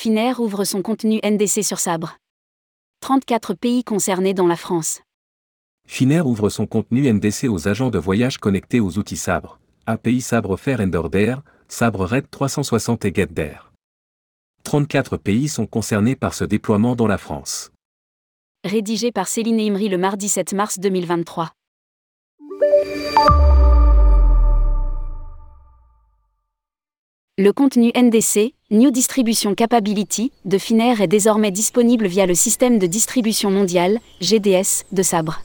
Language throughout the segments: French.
Finnair ouvre son contenu NDC sur Sabre. 34 pays concernés dans la France. Finnair ouvre son contenu NDC aux agents de voyage connectés aux outils Sabre, API Sabre Fair Ender Sabre Red 360 et GetDair. 34 pays sont concernés par ce déploiement dans la France. Rédigé par Céline Imri le mardi 7 mars 2023. Le contenu NDC, New Distribution Capability, de Finnair est désormais disponible via le système de distribution mondiale, GDS, de Sabre.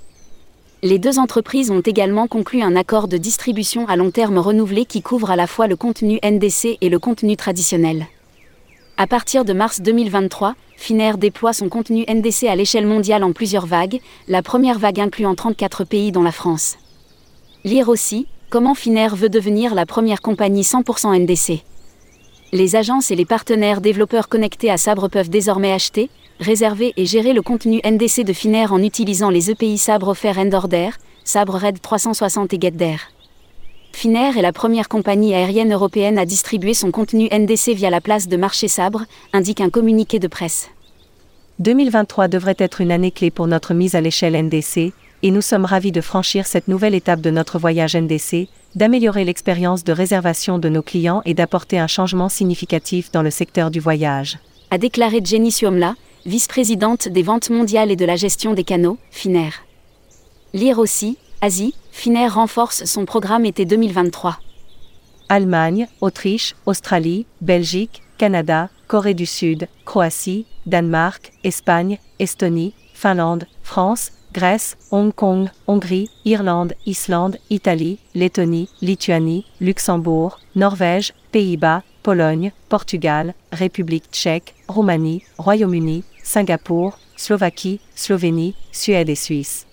Les deux entreprises ont également conclu un accord de distribution à long terme renouvelé qui couvre à la fois le contenu NDC et le contenu traditionnel. À partir de mars 2023, Finnair déploie son contenu NDC à l'échelle mondiale en plusieurs vagues, la première vague incluant 34 pays dont la France. Lire aussi, comment Finnair veut devenir la première compagnie 100% NDC les agences et les partenaires développeurs connectés à Sabre peuvent désormais acheter, réserver et gérer le contenu NDC de Finnair en utilisant les EPI Sabre offerts Endorder, Sabre Red 360 et GetDair. Finnair est la première compagnie aérienne européenne à distribuer son contenu NDC via la place de marché Sabre, indique un communiqué de presse. 2023 devrait être une année clé pour notre mise à l'échelle NDC, et nous sommes ravis de franchir cette nouvelle étape de notre voyage NDC, d'améliorer l'expérience de réservation de nos clients et d'apporter un changement significatif dans le secteur du voyage. A déclaré Jenny Suomla, vice-présidente des ventes mondiales et de la gestion des canaux, Finnair. Lire aussi, Asie, Finnair renforce son programme été 2023. Allemagne, Autriche, Australie, Belgique, Canada, Corée du Sud, Croatie, Danemark, Espagne, Estonie, Finlande, France, Grèce, Hong Kong, Hongrie, Irlande, Islande, Italie, Lettonie, Lituanie, Luxembourg, Norvège, Pays-Bas, Pologne, Portugal, République tchèque, Roumanie, Royaume-Uni, Singapour, Slovaquie, Slovénie, Suède et Suisse.